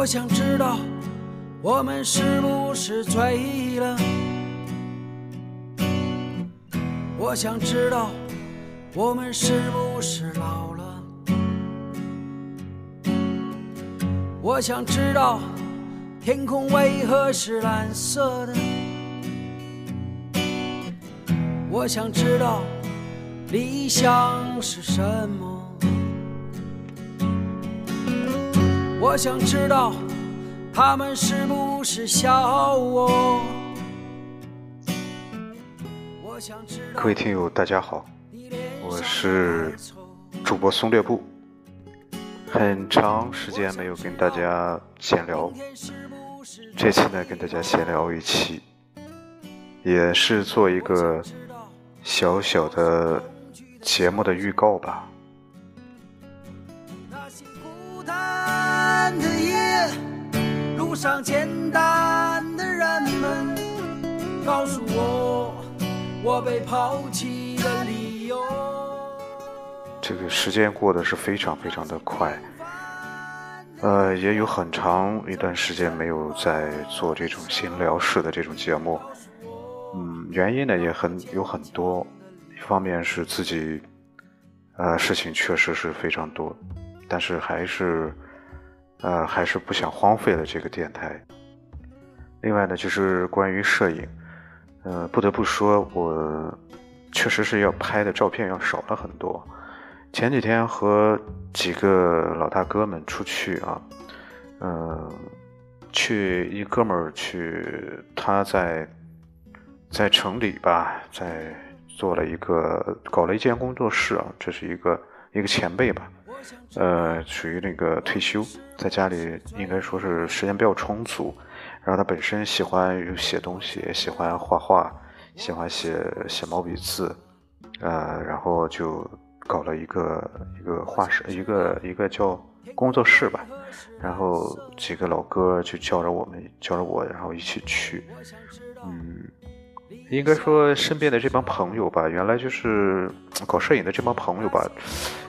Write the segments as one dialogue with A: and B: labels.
A: 我想知道我们是不是醉了？我想知道我们是不是老了？我想知道天空为何是蓝色的？我想知道理想是什么？我想知道，他们是不是笑我？
B: 各位听友，大家好，我是主播松略布。很长时间没有跟大家闲聊，这期呢跟大家闲聊一期，也是做一个小小的节目的预告吧。的夜，路上简单的人们告诉我，我被抛弃的理由。这个时间过得是非常非常的快，呃，也有很长一段时间没有在做这种闲聊式的这种节目。嗯，原因呢也很有很多，一方面是自己，呃，事情确实是非常多，但是还是。呃，还是不想荒废了这个电台。另外呢，就是关于摄影，呃，不得不说，我确实是要拍的照片要少了很多。前几天和几个老大哥们出去啊，嗯，去一哥们儿去，他在在城里吧，在做了一个搞了一间工作室啊，这是一个一个前辈吧。呃，属于那个退休，在家里应该说是时间比较充足。然后他本身喜欢写东西，喜欢画画，喜欢写写毛笔字，呃，然后就搞了一个一个画室，一个一个叫工作室吧。然后几个老哥就叫着我们，叫着我，然后一起去。嗯，应该说身边的这帮朋友吧，原来就是搞摄影的这帮朋友吧，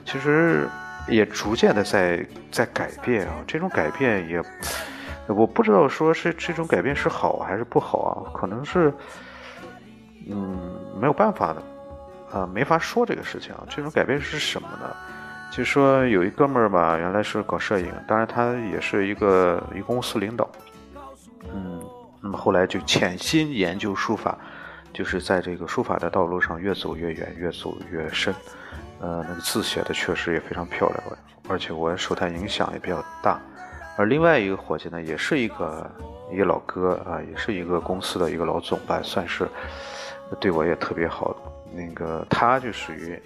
B: 其实。也逐渐的在在改变啊，这种改变也，我不知道说是这种改变是好还是不好啊，可能是，嗯，没有办法的，啊，没法说这个事情啊。这种改变是什么呢？就说有一哥们儿吧，原来是搞摄影，当然他也是一个一公司领导，嗯，那么后来就潜心研究书法，就是在这个书法的道路上越走越远，越走越深。呃，那个字写的确实也非常漂亮，而且我受他影响也比较大。而另外一个伙计呢，也是一个一个老哥啊，也是一个公司的一个老总吧，算是对我也特别好。那个他就属于，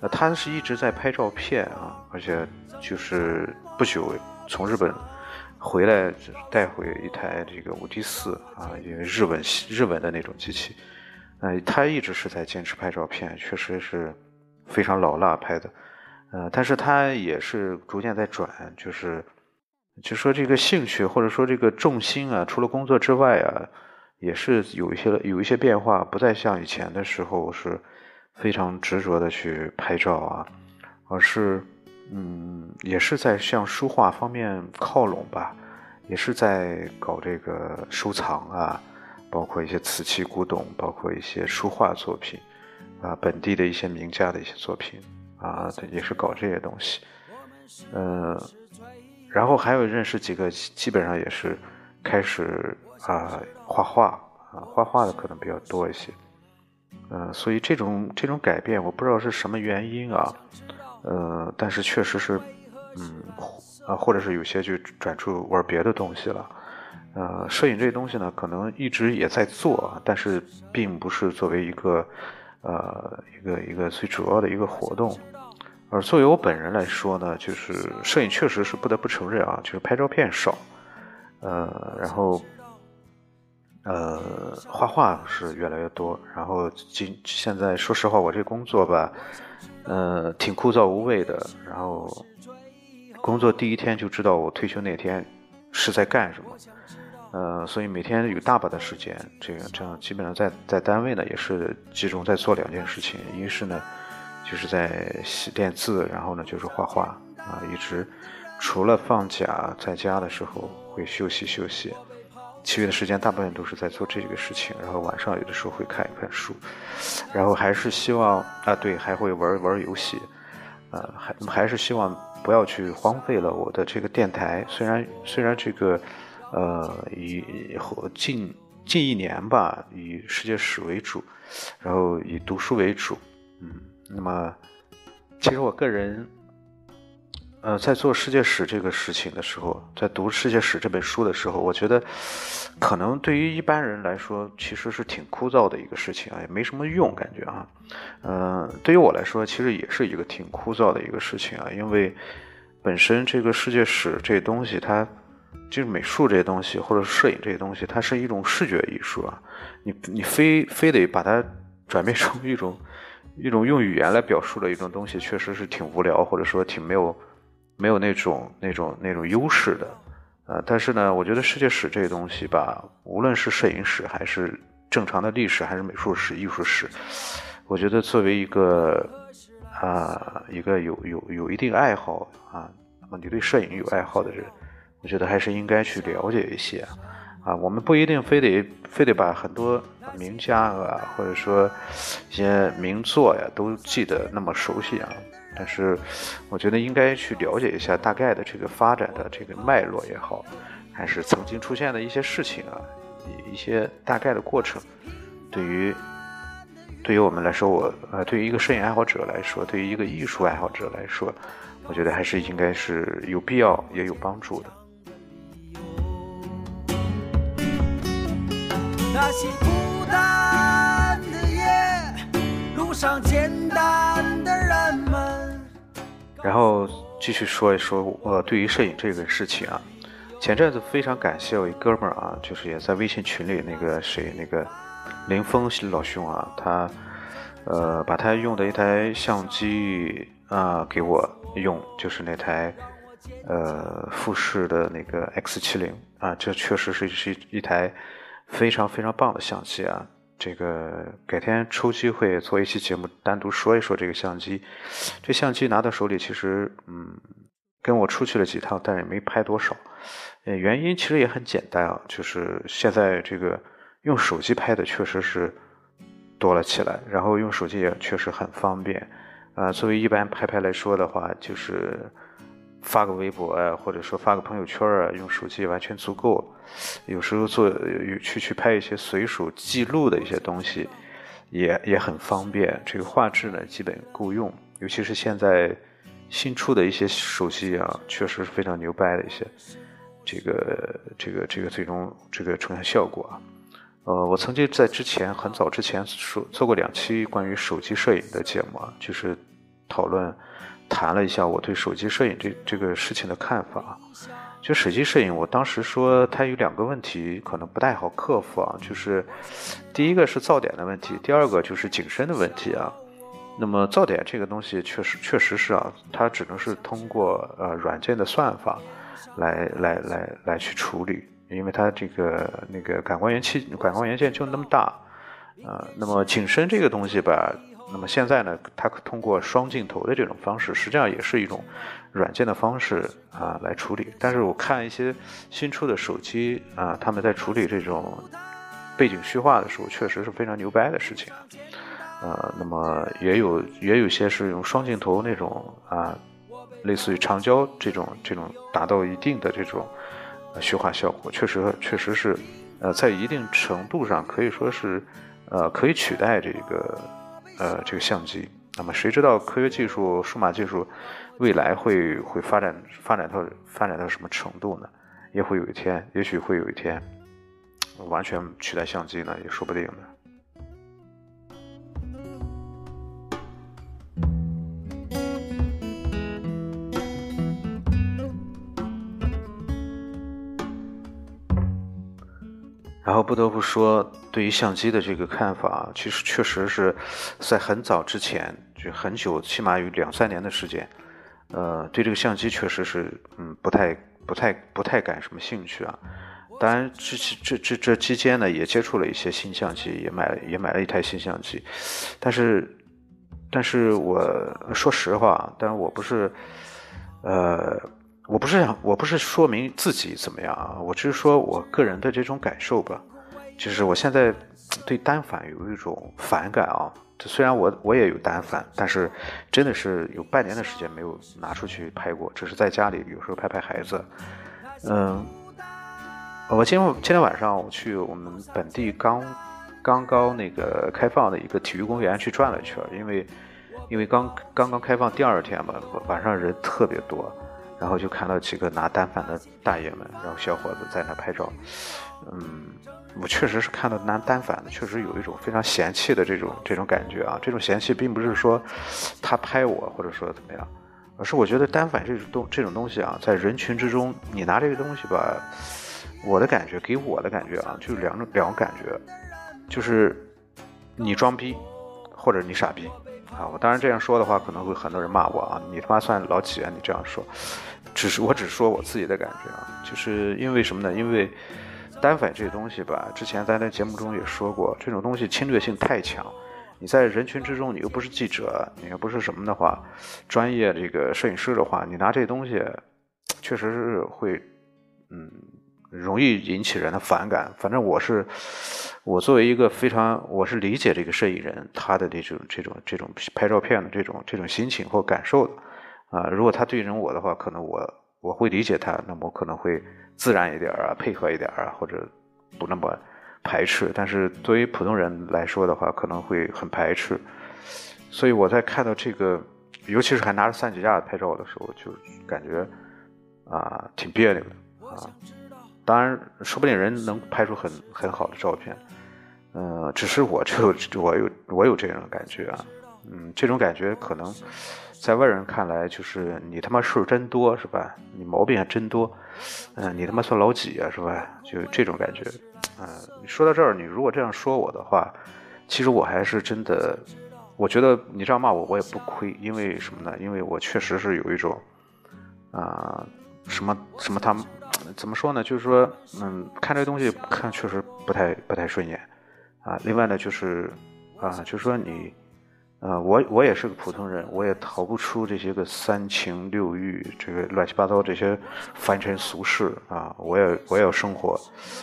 B: 呃，他是一直在拍照片啊，而且就是不久从日本回来带回一台这个五 D 四啊，因为日文日文的那种机器。呃，他一直是在坚持拍照片，确实是。非常老辣拍的，呃，但是他也是逐渐在转，就是，就说这个兴趣或者说这个重心啊，除了工作之外啊，也是有一些有一些变化，不再像以前的时候是非常执着的去拍照啊，而是，嗯，也是在向书画方面靠拢吧，也是在搞这个收藏啊，包括一些瓷器古董，包括一些书画作品。啊，本地的一些名家的一些作品啊，也是搞这些东西，嗯，然后还有认识几个，基本上也是开始啊画画啊，画画的可能比较多一些，嗯，所以这种这种改变，我不知道是什么原因啊，呃，但是确实是，嗯，啊，或者是有些就转出玩别的东西了，呃，摄影这东西呢，可能一直也在做，但是并不是作为一个。呃，一个一个最主要的一个活动，而作为我本人来说呢，就是摄影确实是不得不承认啊，就是拍照片少，呃，然后，呃，画画是越来越多，然后今现在说实话，我这工作吧，呃，挺枯燥无味的，然后工作第一天就知道我退休那天是在干什么。呃，所以每天有大把的时间，这个这样基本上在在单位呢也是集中在做两件事情，一是呢就是在写练字，然后呢就是画画啊，一直除了放假在家的时候会休息休息，其余的时间大部分都是在做这个事情。然后晚上有的时候会看一看书，然后还是希望啊，对，还会玩玩游戏，呃，还还是希望不要去荒废了我的这个电台。虽然虽然这个呃以近近一年吧，以世界史为主，然后以读书为主，嗯，那么其实我个人。呃，在做世界史这个事情的时候，在读世界史这本书的时候，我觉得，可能对于一般人来说，其实是挺枯燥的一个事情啊，也没什么用，感觉啊。嗯，对于我来说，其实也是一个挺枯燥的一个事情啊，因为本身这个世界史这东西，它就是美术这些东西，或者摄影这些东西，它是一种视觉艺术啊。你你非非得把它转变成一种一种用语言来表述的一种东西，确实是挺无聊，或者说挺没有。没有那种那种那种优势的，呃，但是呢，我觉得世界史这个东西吧，无论是摄影史，还是正常的历史，还是美术史、艺术史，我觉得作为一个啊一个有有有一定爱好啊，那么你对摄影有爱好的人，我觉得还是应该去了解一些啊。我们不一定非得非得把很多名家啊，或者说一些名作呀，都记得那么熟悉啊。但是，我觉得应该去了解一下大概的这个发展的这个脉络也好，还是曾经出现的一些事情啊，一些大概的过程，对于对于我们来说，我呃，对于一个摄影爱好者来说，对于一个艺术爱好者来说，我觉得还是应该是有必要也有帮助的。那些孤单的夜，路上简单的人们。然后继续说一说，我对于摄影这个事情啊，前阵子非常感谢我一哥们儿啊，就是也在微信群里那个谁那个林峰老兄啊，他呃把他用的一台相机啊给我用，就是那台呃富士的那个 X 七零啊，这确实是是一台非常非常棒的相机啊。这个改天抽机会做一期节目，单独说一说这个相机。这相机拿到手里，其实嗯，跟我出去了几趟，但是也没拍多少。呃，原因其实也很简单啊，就是现在这个用手机拍的确实是多了起来，然后用手机也确实很方便。啊，作为一般拍拍来说的话，就是。发个微博啊，或者说发个朋友圈啊，用手机完全足够。有时候做去去拍一些随手记录的一些东西，也也很方便。这个画质呢，基本够用。尤其是现在新出的一些手机啊，确实是非常牛掰的一些这个这个这个最终这个呈现效果啊。呃，我曾经在之前很早之前说做过两期关于手机摄影的节目啊，就是讨论。谈了一下我对手机摄影这这个事情的看法，就手机摄影，我当时说它有两个问题可能不太好克服啊，就是第一个是噪点的问题，第二个就是景深的问题啊。那么噪点这个东西确实确实是啊，它只能是通过呃软件的算法来来来来去处理，因为它这个那个感光元器感光元件就那么大啊。那么景深这个东西吧。那么现在呢，它通过双镜头的这种方式，实际上也是一种软件的方式啊来处理。但是我看一些新出的手机啊，他们在处理这种背景虚化的时候，确实是非常牛掰的事情啊。呃，那么也有也有些是用双镜头那种啊，类似于长焦这种这种达到一定的这种虚化效果，确实确实是呃在一定程度上可以说是呃可以取代这个。呃，这个相机，那么谁知道科学技术、数码技术未来会会发展发展到发展到什么程度呢？也会有一天，也许会有一天完全取代相机呢，也说不定呢。然后不得不说，对于相机的这个看法，其实确实是在很早之前，就很久，起码有两三年的时间，呃，对这个相机确实是，嗯，不太、不太、不太感什么兴趣啊。当然，这这这这期间呢，也接触了一些新相机，也买也买了一台新相机。但是，但是我说实话，但是我不是，呃，我不是想，我不是说明自己怎么样啊，我只是说我个人的这种感受吧。就是我现在对单反有一种反感啊。虽然我我也有单反，但是真的是有半年的时间没有拿出去拍过，只是在家里有时候拍拍孩子。嗯，我今今天晚上我去我们本地刚刚刚那个开放的一个体育公园去转了一圈，因为因为刚刚刚开放第二天嘛，晚上人特别多，然后就看到几个拿单反的大爷们，然后小伙子在那拍照，嗯。我确实是看到拿单反的，确实有一种非常嫌弃的这种这种感觉啊。这种嫌弃并不是说他拍我或者说怎么样，而是我觉得单反这种东这种东西啊，在人群之中，你拿这个东西吧，我的感觉给我的感觉啊，就是两种两种感觉，就是你装逼或者你傻逼啊。我当然这样说的话，可能会很多人骂我啊，你他妈算老几啊？你这样说，只是我只说我自己的感觉啊，就是因为什么呢？因为。单反这东西吧，之前在那节目中也说过，这种东西侵略性太强。你在人群之中，你又不是记者，你又不是什么的话，专业这个摄影师的话，你拿这东西，确实是会，嗯，容易引起人的反感。反正我是，我作为一个非常，我是理解这个摄影人他的这种这种这种拍照片的这种这种心情或感受的。啊，如果他对人我的话，可能我我会理解他，那么我可能会。自然一点啊，配合一点啊，或者不那么排斥。但是作为普通人来说的话，可能会很排斥。所以我在看到这个，尤其是还拿着三脚架拍照的时候，就感觉啊挺别扭的啊。当然，说不定人能拍出很很好的照片，嗯，只是我就我有我有这样的感觉啊，嗯，这种感觉可能。在外人看来，就是你他妈事儿真多，是吧？你毛病还真多，嗯，你他妈算老几啊，是吧？就这种感觉，嗯，说到这儿，你如果这样说我的话，其实我还是真的，我觉得你这样骂我，我也不亏，因为什么呢？因为我确实是有一种，啊，什么什么，他怎么说呢？就是说，嗯，看这东西看确实不太不太顺眼，啊，另外呢，就是啊，就是说你。啊，我我也是个普通人，我也逃不出这些个三情六欲，这个乱七八糟这些凡尘俗事啊！我也我也要生活，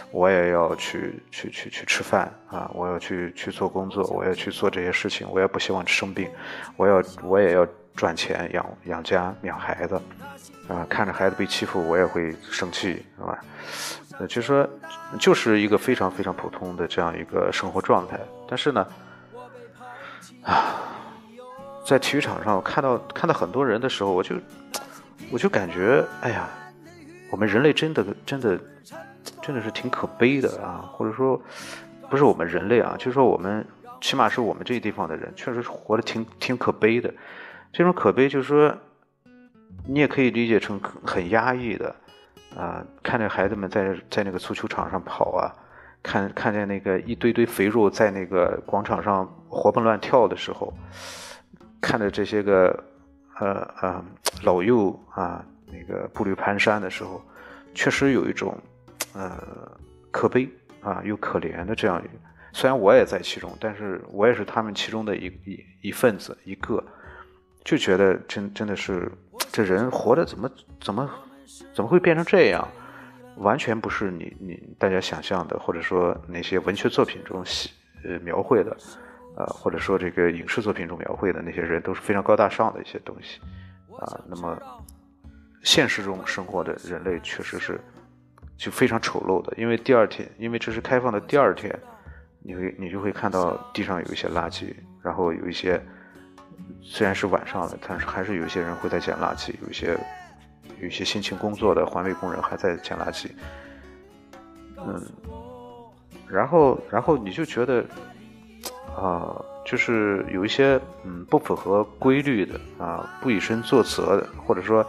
B: 我也要去去去去吃饭啊！我要去去做工作，我要去做这些事情，我也不希望生病，我要我也要赚钱养养家养孩子啊！看着孩子被欺负，我也会生气，是吧？呃，就说就是一个非常非常普通的这样一个生活状态，但是呢。啊，在体育场上，我看到看到很多人的时候，我就我就感觉，哎呀，我们人类真的真的真的是挺可悲的啊！或者说，不是我们人类啊，就是说我们起码是我们这个地方的人，确实是活得挺挺可悲的。这种可悲就是说，你也可以理解成很压抑的啊，看着孩子们在在那个足球场上跑啊。看看见那个一堆堆肥肉在那个广场上活蹦乱跳的时候，看着这些个呃呃老幼啊那个步履蹒跚的时候，确实有一种呃可悲啊又可怜的这样。虽然我也在其中，但是我也是他们其中的一一一份子一个，就觉得真真的是这人活的怎么怎么怎么会变成这样？完全不是你你大家想象的，或者说那些文学作品中写呃描绘的，呃或者说这个影视作品中描绘的那些人都是非常高大上的一些东西，啊，那么现实中生活的人类确实是就非常丑陋的，因为第二天，因为这是开放的第二天，你会你就会看到地上有一些垃圾，然后有一些虽然是晚上了，但是还是有些人会在捡垃圾，有些。有些辛勤工作的环卫工人还在捡垃圾，嗯，然后，然后你就觉得，啊，就是有一些嗯不符合规律的啊，不以身作则的，或者说，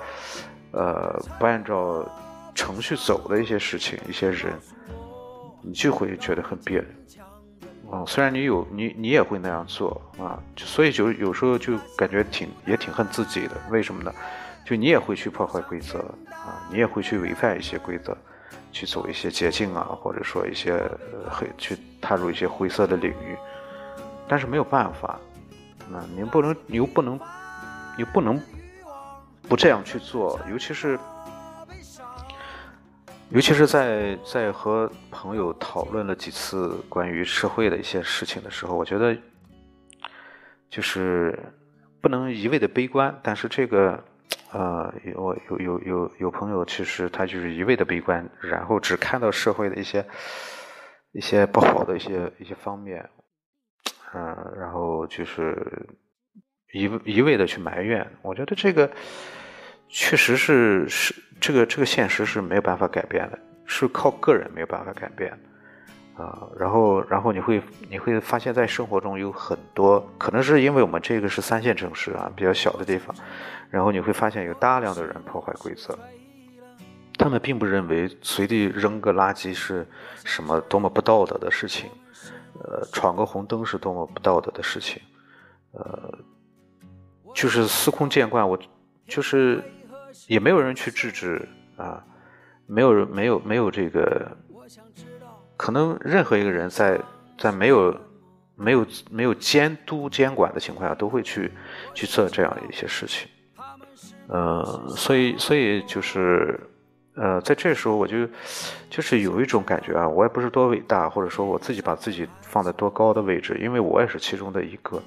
B: 呃，不按照程序走的一些事情，一些人，你就会觉得很别扭。嗯，虽然你有你你也会那样做啊，所以就有时候就感觉挺也挺恨自己的，为什么呢？就你也会去破坏规则啊，你也会去违反一些规则，去走一些捷径啊，或者说一些黑去踏入一些灰色的领域，但是没有办法，啊，你不能，你又不能，你不能不这样去做，尤其是尤其是在在和朋友讨论了几次关于社会的一些事情的时候，我觉得就是不能一味的悲观。但是这个，呃，有我有有有有朋友，其实他就是一味的悲观，然后只看到社会的一些一些不好的一些一些方面，嗯，然后就是一一味的去埋怨。我觉得这个。确实是是这个这个现实是没有办法改变的，是靠个人没有办法改变，啊，然后然后你会你会发现在生活中有很多，可能是因为我们这个是三线城市啊，比较小的地方，然后你会发现有大量的人破坏规则，他们并不认为随地扔个垃圾是什么多么不道德的事情，呃，闯个红灯是多么不道德的事情，呃，就是司空见惯，我就是。也没有人去制止啊，没有人没有没有这个，可能任何一个人在在没有没有没有监督监管的情况下，都会去去做这样一些事情，呃，所以所以就是呃，在这时候我就就是有一种感觉啊，我也不是多伟大，或者说我自己把自己放在多高的位置，因为我也是其中的一个，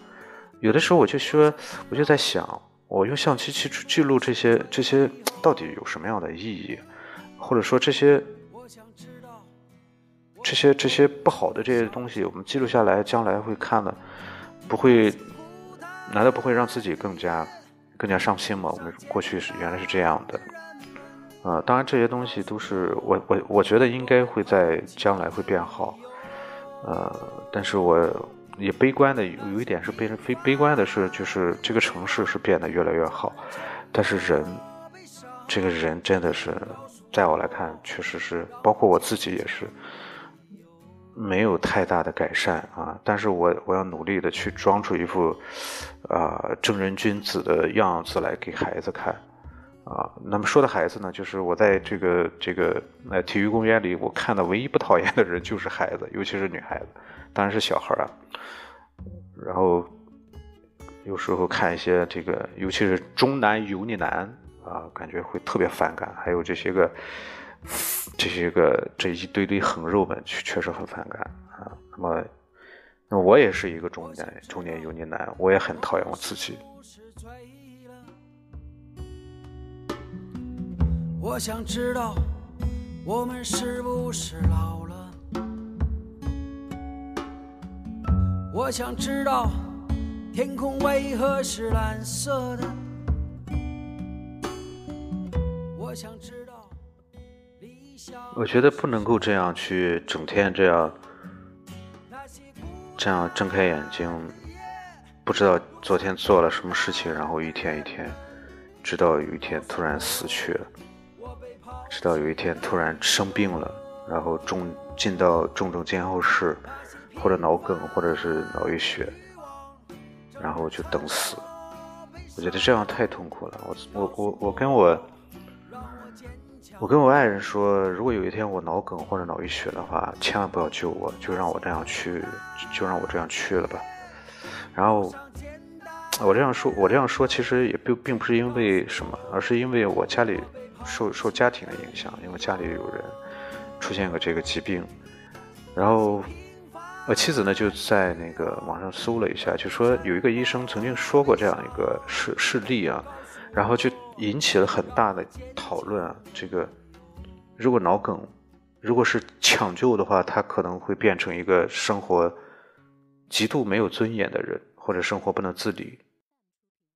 B: 有的时候我就说，我就在想。我用相机去记录这些，这些到底有什么样的意义？或者说这些，这些这些不好的这些东西，我们记录下来，将来会看的，不会？难道不会让自己更加更加上心吗？我们过去是原来是这样的，啊，当然这些东西都是我我我觉得应该会在将来会变好，呃，但是我。也悲观的有一点是悲悲悲观的是，就是这个城市是变得越来越好，但是人，这个人真的是，在我来看，确实是，包括我自己也是，没有太大的改善啊。但是我我要努力的去装出一副，啊正人君子的样子来给孩子看，啊，那么说的孩子呢，就是我在这个这个呃体育公园里，我看到唯一不讨厌的人就是孩子，尤其是女孩子。当然是小孩啊，然后有时候看一些这个，尤其是中男油腻男啊，感觉会特别反感。还有这些个，这些个这一堆堆横肉们，确确实很反感啊。那么，那我也是一个中年中年油腻男，我也很讨厌我自己。
A: 我想知道，我们是不是老了？我想知道天空为何是蓝色的。我想知道。
B: 我觉得不能够这样去整天这样，这样睁开眼睛，不知道昨天做了什么事情，然后一天一天，直到有一天突然死去了，直到有一天突然生病了，然后重进到重症监护室。或者脑梗，或者是脑溢血，然后就等死。我觉得这样太痛苦了。我我我我跟我我跟我爱人说，如果有一天我脑梗或者脑溢血的话，千万不要救我，就让我这样去，就让我这样去了吧。然后我这样说，我这样说其实也并并不是因为什么，而是因为我家里受受家庭的影响，因为家里有人出现过这个疾病，然后。我妻子呢就在那个网上搜了一下，就说有一个医生曾经说过这样一个事事例啊，然后就引起了很大的讨论啊。这个如果脑梗，如果是抢救的话，他可能会变成一个生活极度没有尊严的人，或者生活不能自理。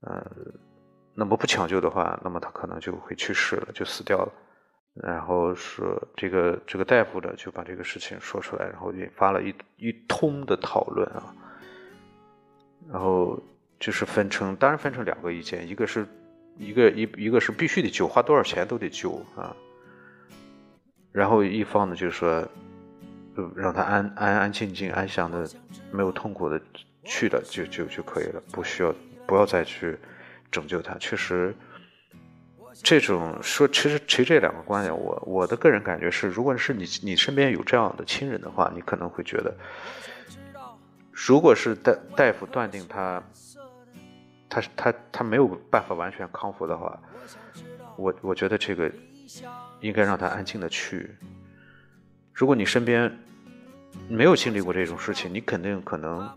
B: 呃，那么不抢救的话，那么他可能就会去世了，就死掉了。然后说这个这个大夫的就把这个事情说出来，然后引发了一一通的讨论啊。然后就是分成，当然分成两个意见，一个是一个一一个是必须得救，花多少钱都得救啊。然后一方呢就是说，让他安安安静静、安详的、没有痛苦的去了就就就可以了，不需要不要再去拯救他。确实。这种说，其实其实这两个观点，我我的个人感觉是，如果是你你身边有这样的亲人的话，你可能会觉得，如果是大大夫断定他，他他他没有办法完全康复的话，我我觉得这个应该让他安静的去。如果你身边没有经历过这种事情，你肯定可能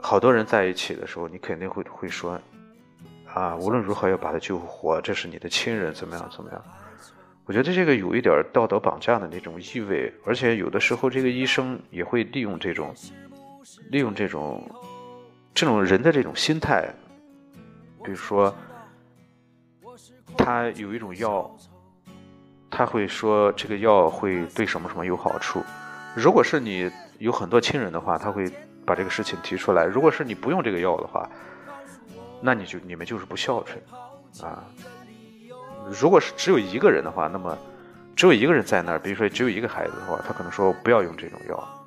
B: 好多人在一起的时候，你肯定会会说啊，无论如何要把他救活，这是你的亲人，怎么样怎么样。我觉得这个有一点道德绑架的那种意味，而且有的时候这个医生也会利用这种，利用这种，这种人的这种心态，比如说，他有一种药，他会说这个药会对什么什么有好处。如果是你有很多亲人的话，他会把这个事情提出来；如果是你不用这个药的话，那你就你们就是不孝顺啊。如果是只有一个人的话，那么只有一个人在那儿，比如说只有一个孩子的话，他可能说不要用这种药，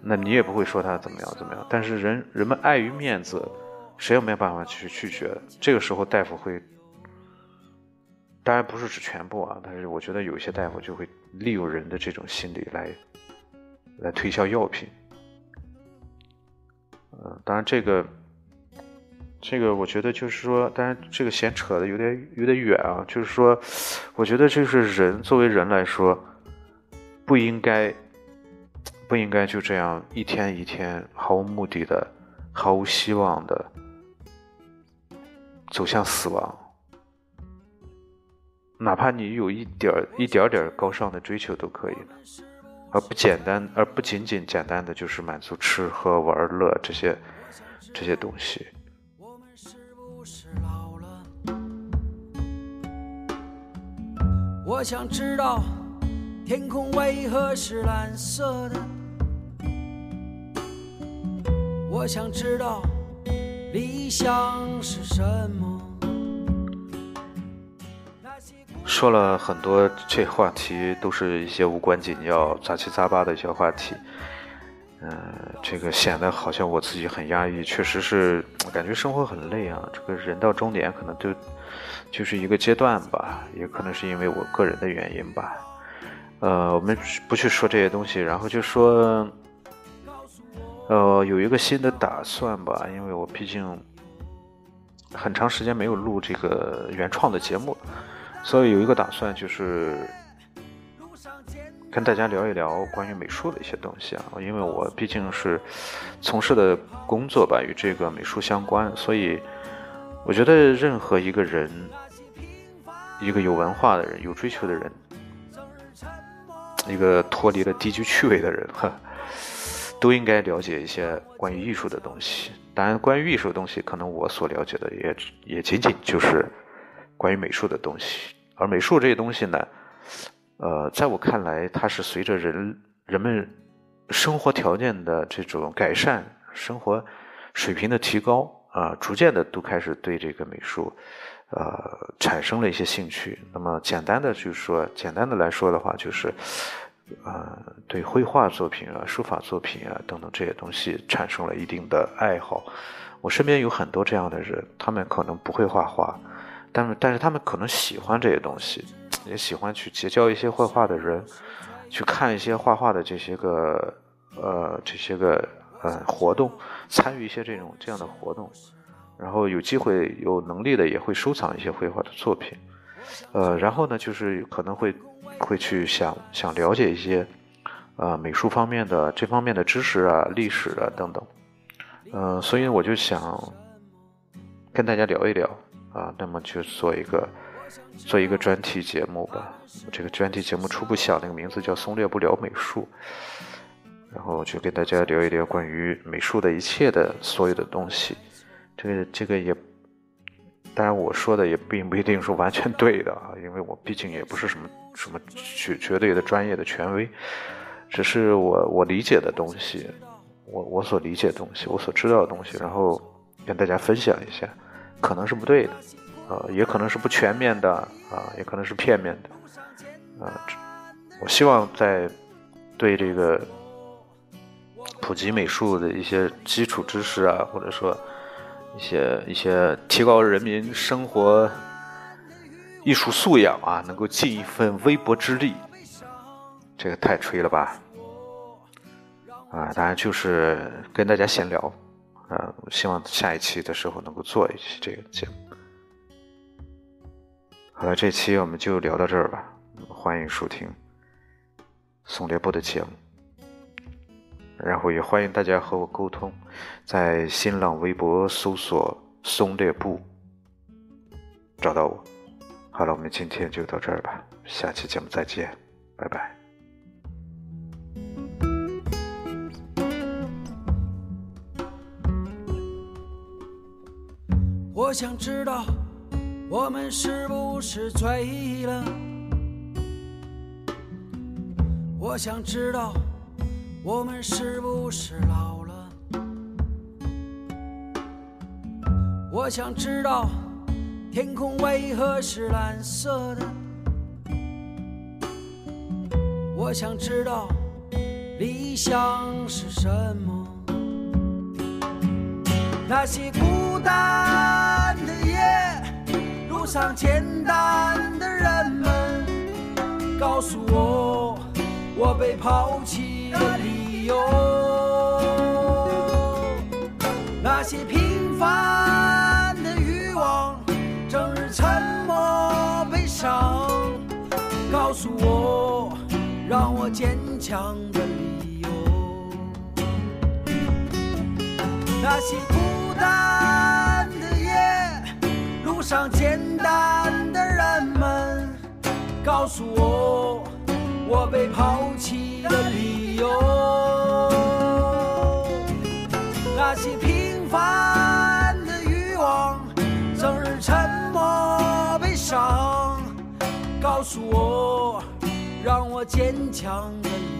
B: 那你也不会说他怎么样怎么样。但是人人们碍于面子，谁也没有办法去拒绝。这个时候大夫会，当然不是指全部啊，但是我觉得有一些大夫就会利用人的这种心理来来推销药品。嗯，当然这个。这个我觉得就是说，当然这个闲扯的有点有点远啊。就是说，我觉得就是人作为人来说，不应该不应该就这样一天一天毫无目的的、毫无希望的走向死亡。哪怕你有一点一点点高尚的追求都可以的，而不简单，而不仅仅简单的就是满足吃喝玩乐这些这些东西。
A: 我想知道天空为何是蓝色的。我想知道理想是什么。
B: 说了很多这话题，都是一些无关紧要、杂七杂八的一些话题。嗯，这个显得好像我自己很压抑，确实是感觉生活很累啊。这个人到中年，可能就。就是一个阶段吧，也可能是因为我个人的原因吧。呃，我们不去说这些东西，然后就说，呃，有一个新的打算吧，因为我毕竟很长时间没有录这个原创的节目，所以有一个打算就是跟大家聊一聊关于美术的一些东西啊。因为我毕竟是从事的工作吧，与这个美术相关，所以。我觉得任何一个人，一个有文化的人、有追求的人，一个脱离了低级趣味的人，哈，都应该了解一些关于艺术的东西。当然，关于艺术的东西，可能我所了解的也也仅仅就是关于美术的东西。而美术这些东西呢，呃，在我看来，它是随着人人们生活条件的这种改善、生活水平的提高。啊，逐渐的都开始对这个美术，呃，产生了一些兴趣。那么简单的就是说，简单的来说的话，就是，呃，对绘画作品啊、书法作品啊等等这些东西产生了一定的爱好。我身边有很多这样的人，他们可能不会画画，但是但是他们可能喜欢这些东西，也喜欢去结交一些绘画的人，去看一些画画的这些个呃这些个。呃，活动参与一些这种这样的活动，然后有机会有能力的也会收藏一些绘画的作品，呃，然后呢，就是可能会会去想想了解一些呃美术方面的这方面的知识啊、历史啊等等，呃，所以我就想跟大家聊一聊啊，那么就做一个做一个专题节目吧。这个专题节目初步想那个名字叫“松略不聊美术”。然后去跟大家聊一聊关于美术的一切的所有的东西，这个这个也，当然我说的也并不一定是完全对的啊，因为我毕竟也不是什么什么绝绝对的专业的权威，只是我我理解的东西，我我所理解的东西，我所知道的东西，然后跟大家分享一下，可能是不对的，呃，也可能是不全面的啊，也可能是片面的，啊，我希望在对这个。普及美术的一些基础知识啊，或者说一些一些提高人民生活艺术素养啊，能够尽一份微薄之力。这个太吹了吧？啊，当然就是跟大家闲聊啊，希望下一期的时候能够做一期这个节目。好了，这期我们就聊到这儿吧。欢迎收听宋烈部的节目，然后也欢迎大家和我沟通，在新浪微博搜索“松猎部”找到我。好了，我们今天就到这儿吧，下期节目再见，拜拜。
A: 我想知道。我们是不是醉了？我想知道，我们是不是老了？我想知道，天空为何是蓝色的？我想知道，理想是什么？那些孤单的夜。路上简单的人们告诉我，我被抛弃的理由。那些平凡的欲望，整日沉默悲伤，告诉我让我坚强的理由。那些孤单的夜，路上简。单的人们告诉我，我被抛弃的理由。那些平凡的欲望，整日沉默悲伤，告诉我，让我坚强的理由。